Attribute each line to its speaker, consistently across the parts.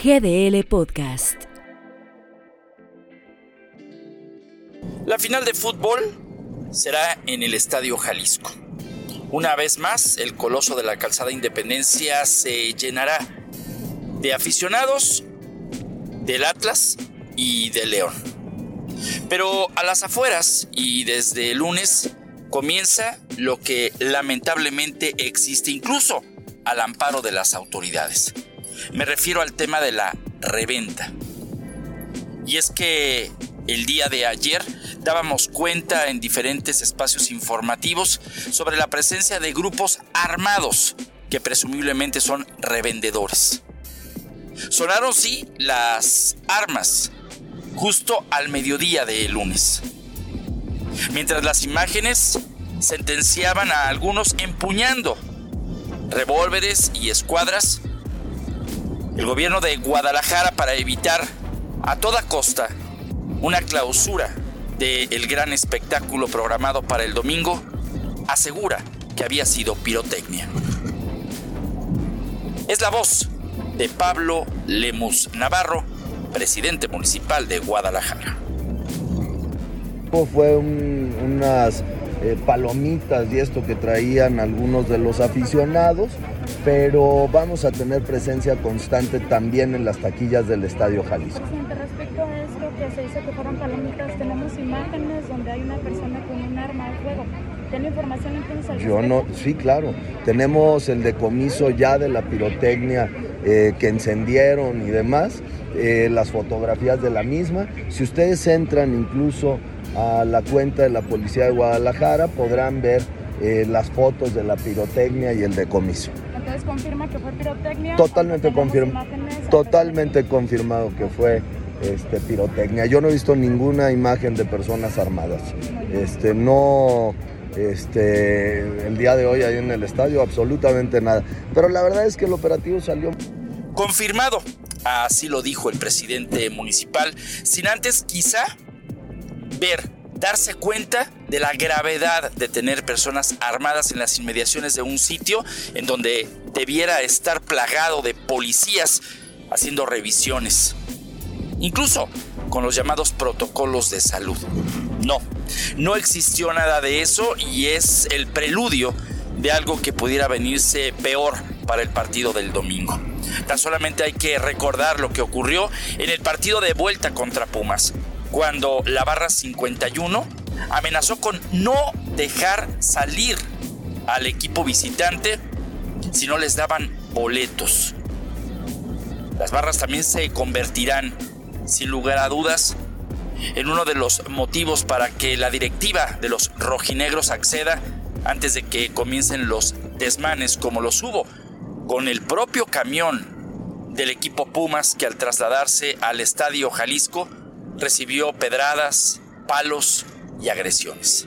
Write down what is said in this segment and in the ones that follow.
Speaker 1: GDL Podcast.
Speaker 2: La final de fútbol será en el Estadio Jalisco. Una vez más, el coloso de la calzada Independencia se llenará de aficionados del Atlas y del León. Pero a las afueras y desde el lunes comienza lo que lamentablemente existe incluso al amparo de las autoridades. Me refiero al tema de la reventa. Y es que el día de ayer dábamos cuenta en diferentes espacios informativos sobre la presencia de grupos armados que presumiblemente son revendedores. Sonaron sí las armas justo al mediodía de lunes. Mientras las imágenes sentenciaban a algunos empuñando revólveres y escuadras, el gobierno de Guadalajara para evitar a toda costa una clausura del gran espectáculo programado para el domingo, asegura que había sido pirotecnia. Es la voz de Pablo Lemus Navarro, presidente municipal de Guadalajara.
Speaker 3: Fue unas eh, palomitas y esto que traían algunos de los aficionados, pero vamos a tener presencia constante también en las taquillas del Estadio Jalisco.
Speaker 4: respecto a esto que se dice que fueron palomitas, tenemos imágenes donde hay una persona con un arma de fuego. ¿Tiene información incluso al
Speaker 3: Yo no, sí, claro. Tenemos el decomiso ya de la pirotecnia eh, que encendieron y demás, eh, las fotografías de la misma. Si ustedes entran incluso a la cuenta de la Policía de Guadalajara, podrán ver eh, las fotos de la pirotecnia y el decomiso.
Speaker 4: Entonces confirma que fue pirotecnia.
Speaker 3: Totalmente confirmado. Totalmente confirmado que fue este, pirotecnia. Yo no he visto ninguna imagen de personas armadas. Este, no, este, el día de hoy ahí en el estadio, absolutamente nada. Pero la verdad es que el operativo salió.
Speaker 2: Confirmado, así lo dijo el presidente municipal, sin antes quizá ver, darse cuenta de la gravedad de tener personas armadas en las inmediaciones de un sitio en donde debiera estar plagado de policías haciendo revisiones. Incluso con los llamados protocolos de salud. No, no existió nada de eso y es el preludio de algo que pudiera venirse peor para el partido del domingo. Tan solamente hay que recordar lo que ocurrió en el partido de vuelta contra Pumas, cuando la barra 51 amenazó con no dejar salir al equipo visitante si no les daban boletos. Las barras también se convertirán, sin lugar a dudas, en uno de los motivos para que la directiva de los rojinegros acceda antes de que comiencen los desmanes como los hubo con el propio camión del equipo Pumas que al trasladarse al estadio Jalisco recibió pedradas, palos y agresiones.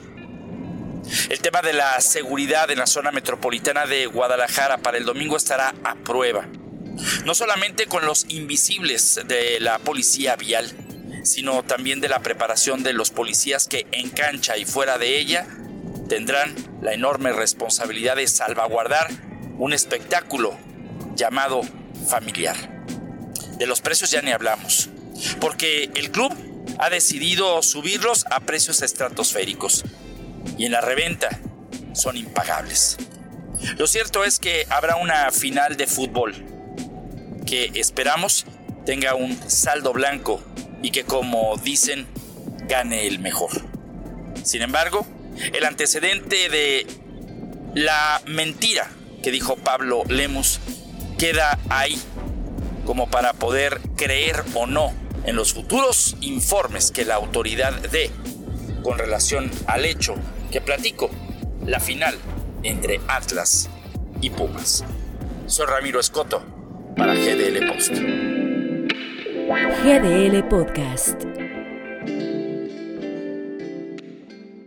Speaker 2: El tema de la seguridad en la zona metropolitana de Guadalajara para el domingo estará a prueba. No solamente con los invisibles de la policía vial, sino también de la preparación de los policías que en cancha y fuera de ella tendrán la enorme responsabilidad de salvaguardar un espectáculo llamado familiar. De los precios ya ni hablamos, porque el club ha decidido subirlos a precios estratosféricos y en la reventa son impagables. Lo cierto es que habrá una final de fútbol que esperamos tenga un saldo blanco y que como dicen gane el mejor. Sin embargo, el antecedente de la mentira que dijo Pablo Lemus queda ahí como para poder creer o no en los futuros informes que la autoridad dé con relación al hecho que platico, la final entre Atlas y Pumas. Soy Ramiro Escoto para GDL Post.
Speaker 1: GDL Podcast.